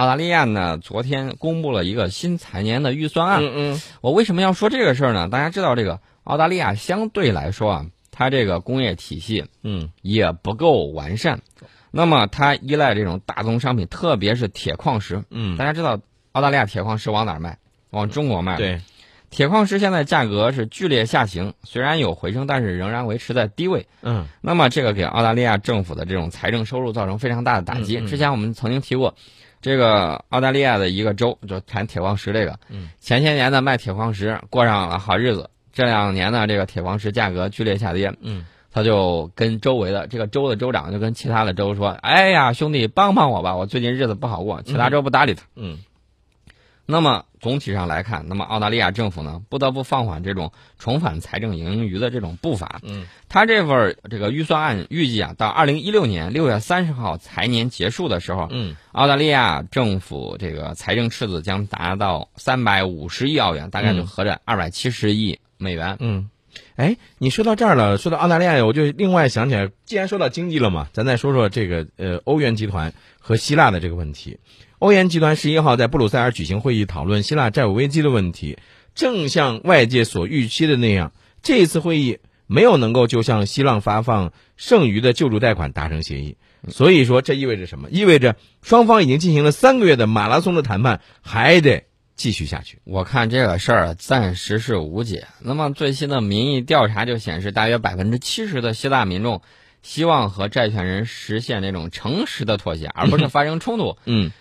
澳大利亚呢昨天公布了一个新财年的预算案。嗯嗯我为什么要说这个事儿呢？大家知道，这个澳大利亚相对来说啊，它这个工业体系嗯也不够完善，那么它依赖这种大宗商品，特别是铁矿石。嗯，大家知道，澳大利亚铁矿石往哪儿卖？往中国卖。，对，铁矿石现在价格是剧烈下行，虽然有回升，但是仍然维持在低位。嗯那么这个给澳大利亚政府的这种财政收入造成非常大的打击。嗯嗯之前我们曾经提过，这个澳大利亚的一个州就产铁矿石这个，嗯前些年呢卖铁矿石过上了好日子，这两年呢这个铁矿石价格剧烈下跌，嗯他就跟周围的这个州的州长就跟其他的州说：“哎呀，兄弟，帮帮我吧，我最近日子不好过。”其他州不搭理他。嗯那么总体上来看，那么澳大利亚政府呢不得不放缓这种重返财政盈余的这种步伐。嗯他这份这个预算案预计啊，到二零一六年六月三十号财年结束的时候，嗯澳大利亚政府这个财政赤字将达到三百五十亿澳元，大概就嗯合着二百七十亿美元。嗯。哎，你说到这儿了，说到澳大利亚，我就另外想起来，既然说到经济了嘛，咱再说说这个呃欧元集团和希腊的这个问题。欧元集团十一号在布鲁塞尔举行会议，讨论希腊债务危机的问题。正像外界所预期的那样，这一次会议没有能够就向希腊发放剩余的救助贷款达成协议。所以说，这意味着什么？意味着双方已经进行了三个月的马拉松的谈判，还得继续下去。我看这个事儿暂时是无解。那么最新的民意调查就显示，大约百分之七十的希腊民众希望和债权人实现那种诚实的妥协，而不是 发生冲突。嗯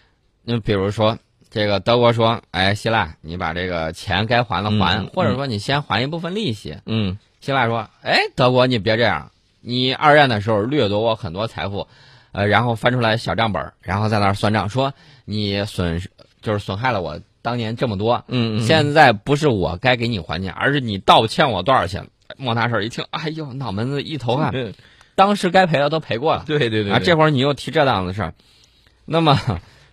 那比如说，这个德国说：“哎，希腊，你把这个钱该还的还，嗯或者说你先还一部分利息。嗯希腊说：“哎，德国，你别这样，你二战的时候掠夺我很多财富，呃，然后翻出来小账本儿，然后在那儿算账，说你损失就是损害了我当年这么多，嗯嗯，现在不是我该给你还钱，而是你倒欠我多少钱。”莫纳什尔一听，哎呦，脑门子一头汗，嗯当时该赔的都赔过了。对对对啊，这会儿你又提这档子事儿，那么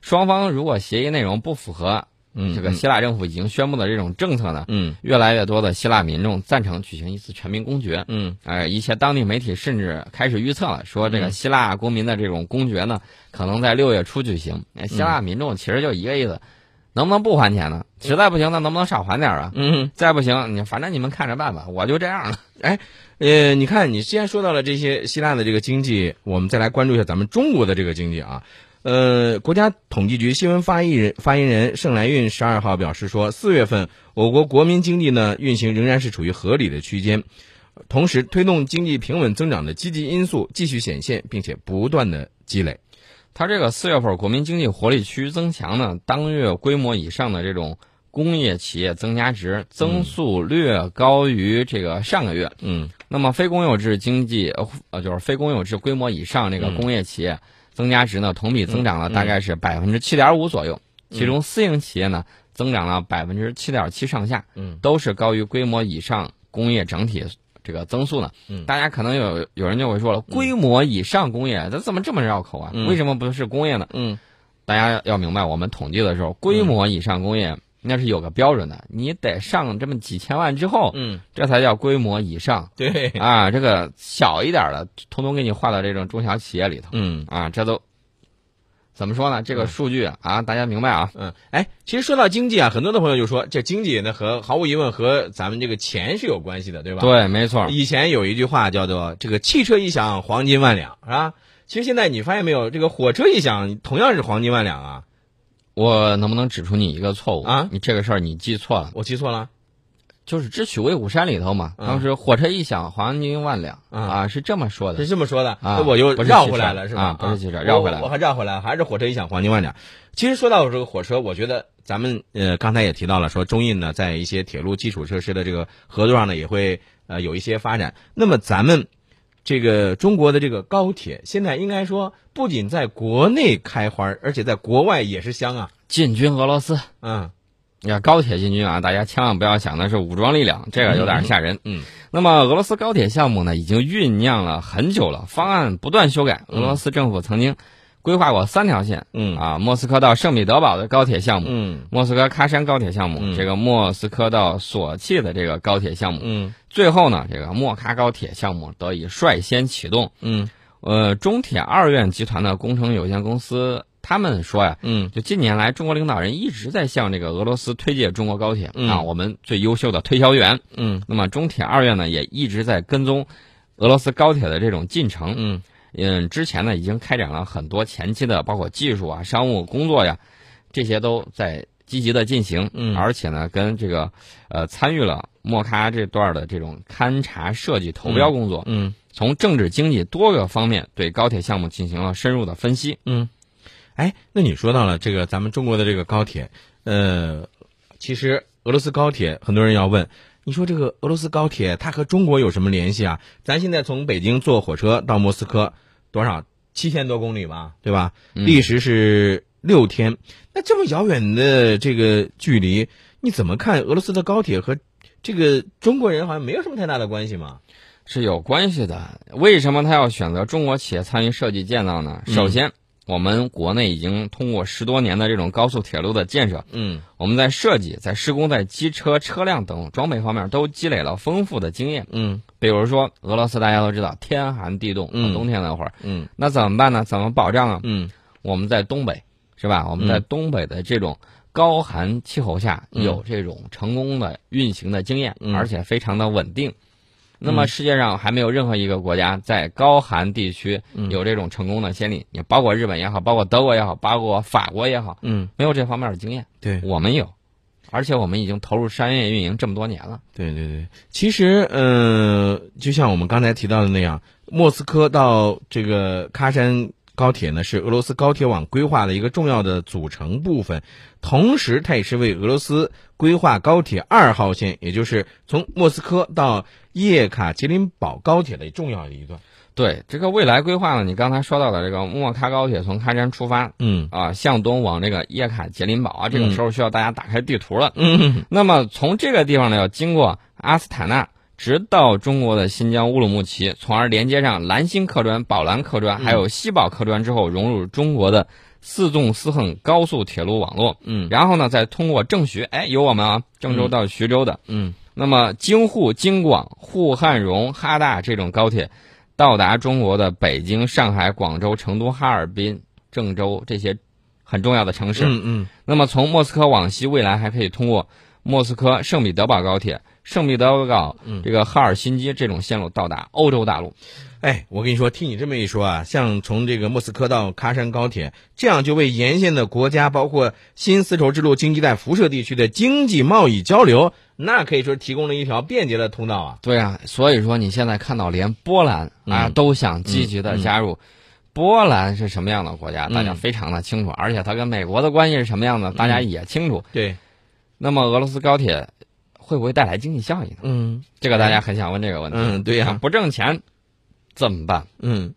双方如果协议内容不符合嗯这个希腊政府已经宣布的这种政策呢，嗯越来越多的希腊民众赞成举行一次全民公决。嗯呃，一些当地媒体甚至开始预测了，说这个嗯希腊公民的这种公决呢，可能在六月初举行。哎希腊民众其实就一个意思，能不能不还钱呢？实在不行，那能不能少还点儿啊？嗯，再不行，你反正你们看着办吧，我就这样了。呃，你看，你既然说到了这些希腊的这个经济，我们再来关注一下咱们中国的这个经济啊。呃，国家统计局新闻发言人发言人盛来运十二号表示说，四月份我国国民经济呢运行仍然是处于合理的区间，同时推动经济平稳增长的积极因素继续显现，并且不断的积累。它这个四月份国民经济活力趋于增强呢，当月规模以上的这种工业企业增加值增速略高于这个上个月。嗯那么非公有制经济呃呃就是非公有制规模以上这个工业企业增加值呢，同比增长了大概是百分之七点五左右，其中私营企业呢增长了百分之七点七上下，嗯都是高于规模以上工业整体这个增速呢。嗯大家可能有有人就会说了，规模以上工业它怎么这么绕口啊？嗯为什么不是工业呢？嗯大家要明白，我们统计的时候，规模以上工业那是有个标准的，你得上这么几千万之后，嗯，这才叫规模以上对，啊。这个小一点的，通通给你划到这种中小企业里头嗯。啊。这都怎么说呢？这个数据啊，大家明白啊？嗯，哎，其实说到经济啊，很多的朋友就说，这经济呢和毫无疑问和咱们这个钱是有关系的，对吧？。对，没错。以前有一句话叫做“这个汽车一响，黄金万两”，是吧？其实现在你发现没有，这个火车一响，同样是黄金万两啊！我能不能指出你一个错误？啊？你这个事儿你记错了，我记错了？就是《智取威虎山》里头嘛，嗯当时火车一响，黄金万两。嗯啊，是这么说的。是。这么说的，啊那我就不是汽车。绕回来了，是吧？啊不是汽车绕回来我我还绕回来，还是火车一响，黄金万两。其实说到这个火车，我觉得咱们呃刚才也提到了，说中印呢在一些铁路基础设施的这个合作上呢也会呃有一些发展。那么咱们这个中国的这个高铁，现在应该说不仅在国内开花，而且在国外也是香啊。进军俄罗斯，嗯。要，高铁进军啊，大家千万不要想的是武装力量，这个有点吓人。嗯。那么俄罗斯高铁项目呢，已经酝酿了很久了，方案不断修改。嗯俄罗斯政府曾经规划过三条线。嗯。啊，莫斯科到圣彼得堡的高铁项目，嗯。莫斯科喀山高铁项目，嗯。这个莫斯科到索契的这个高铁项目，嗯。最后呢，这个莫喀高铁项目得以率先启动。嗯。呃，中铁二院集团的工程有限公司他们说呀，嗯就近年来中国领导人一直在向这个俄罗斯推介中国高铁、嗯啊，我们最优秀的推销员。嗯那么中铁二院呢，也一直在跟踪俄罗斯高铁的这种进程。嗯嗯，之前呢已经开展了很多前期的包括技术啊、商务工作呀，这些都在积极的进行。嗯而且呢，跟这个呃参与了莫卡这段的这种勘察设计投标工作，嗯从政治经济多个方面对高铁项目进行了深入的分析。嗯，哎，那你说到了这个咱们中国的这个高铁，呃，其实俄罗斯高铁很多人要问，你说这个俄罗斯高铁它和中国有什么联系啊？咱现在从北京坐火车到莫斯科多少七千多公里吧，对吧？嗯历时是六天，那这么遥远的这个距离，你怎么看俄罗斯的高铁和这个中国人好像没有什么太大的关系嘛？是有关系的。为什么他要选择中国企业参与设计建造呢？嗯首先，我们国内已经通过十多年的这种高速铁路的建设，嗯我们在设计、在施工、在机车、车辆等装备方面都积累了丰富的经验。嗯比如说，俄罗斯大家都知道天寒地冻，嗯冬天那会儿，嗯那怎么办呢？怎么保障啊？嗯我们在东北，是吧？我们在东北的这种高寒气候下，嗯有这种成功的运行的经验，嗯而且非常的稳定。那么世界上还没有任何一个国家在高寒地区嗯有这种成功的先例，也包括日本也好，包括德国也好，包括法国也好，嗯，没有这方面的经验。对。我们有，而且我们已经投入商业运营这么多年了。对对对，其实，呃，就像我们刚才提到的那样，莫斯科到这个喀山高铁呢，是俄罗斯高铁网规划的一个重要的组成部分，同时它也是为俄罗斯规划高铁二号线，也就是从莫斯科到叶卡捷琳堡高铁的重要的一段。对这个未来规划呢，你刚才说到的这个莫喀高铁从喀山出发嗯啊，向东往这个叶卡捷琳堡啊，这个时候需要大家打开地图了。嗯那么从这个地方呢，要经过阿斯塔纳，直到中国的新疆乌鲁木齐，从而连接上兰新客专、宝兰客专，还有西宝客专之后，融入中国的四纵四横高速铁路网络。嗯然后呢，再通过郑徐，哎，有我们啊，郑州到徐州的。嗯那么京沪、京广、沪汉蓉、哈大这种高铁，到达中国的北京、上海、广州、成都、哈尔滨、郑州这些很重要的城市。嗯嗯那么从莫斯科往西，未来还可以通过莫斯科圣彼得堡高铁、圣彼得堡嗯这个哈尔辛基这种线路到达欧洲大陆。哎，我跟你说，听你这么一说啊，像从这个莫斯科到喀山高铁，这样就为沿线的国家，包括新丝绸之路经济带辐射地区的经济贸易交流，那可以说提供了一条便捷的通道啊。对啊，所以说你现在看到连波兰啊、嗯都想积极的加入。波兰是什么样的国家？嗯大家非常的清楚，而且它跟美国的关系是什么样的，大家也清楚。对，那么俄罗斯高铁会不会带来经济效益呢？嗯这个大家很想问这个问题。嗯，对呀、啊不挣钱怎么办？嗯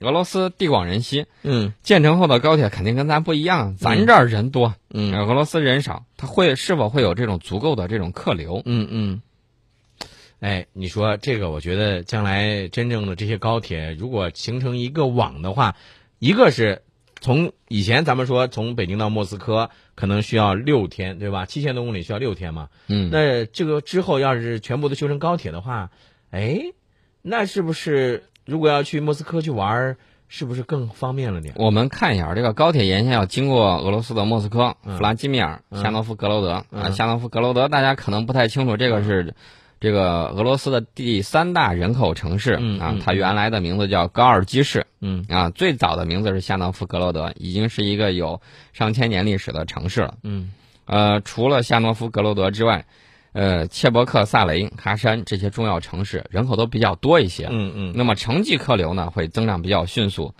俄罗斯地广人稀，嗯建成后的高铁肯定跟咱不一样，咱这儿人多，嗯俄罗斯人少，它会是否会有这种足够的这种客流？嗯嗯。哎，你说这个，我觉得将来真正的这些高铁，如果形成一个网的话，一个是从以前咱们说从北京到莫斯科可能需要六天，对吧？七千多公里需要六天嘛。嗯，那这个之后要是全部都修成高铁的话，哎，那是不是如果要去莫斯科去玩儿，是不是更方便了点？我们看一下这个高铁沿线要经过俄罗斯的莫斯科、嗯弗拉基米尔、嗯夏诺夫格罗德啊，嗯夏诺夫格罗德大家可能不太清楚，这个是这个俄罗斯的第三大人口城市啊嗯嗯，它原来的名字叫高尔基市嗯啊，最早的名字是夏诺夫格罗德，已经是一个有上千年历史的城市了。嗯呃，除了夏诺夫格罗德之外，呃，切伯克、萨雷、喀山这些重要城市人口都比较多一些。嗯嗯那么城际客流呢会增长比较迅速，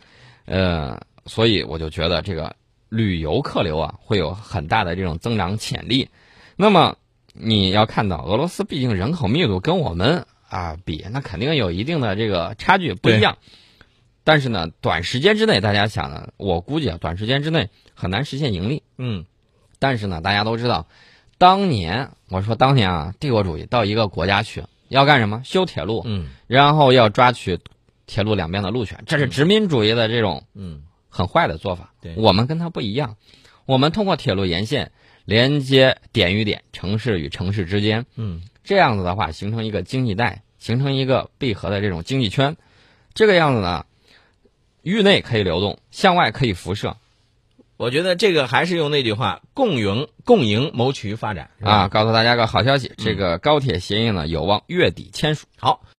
呃，所以我就觉得这个旅游客流啊会有很大的这种增长潜力。那么你要看到俄罗斯毕竟人口密度跟我们啊比，那肯定有一定的这个差距不一样。但是呢，短时间之内，大家想呢，我估计啊，短时间之内很难实现盈利。嗯但是呢，大家都知道，当年我说当年啊，帝国主义到一个国家去要干什么？修铁路，嗯然后要抓取铁路两边的路权，这是殖民主义的这种嗯很坏的做法。对我们跟他不一样，我们通过铁路沿线连接点与点、城市与城市之间，嗯这样子的话形成一个经济带，形成一个闭合的这种经济圈。这个样子呢，域内可以流动，向外可以辐射。我觉得这个还是用那句话，共赢共赢谋取发展啊！告诉大家个好消息，这个高铁协议呢有望月底签署。好。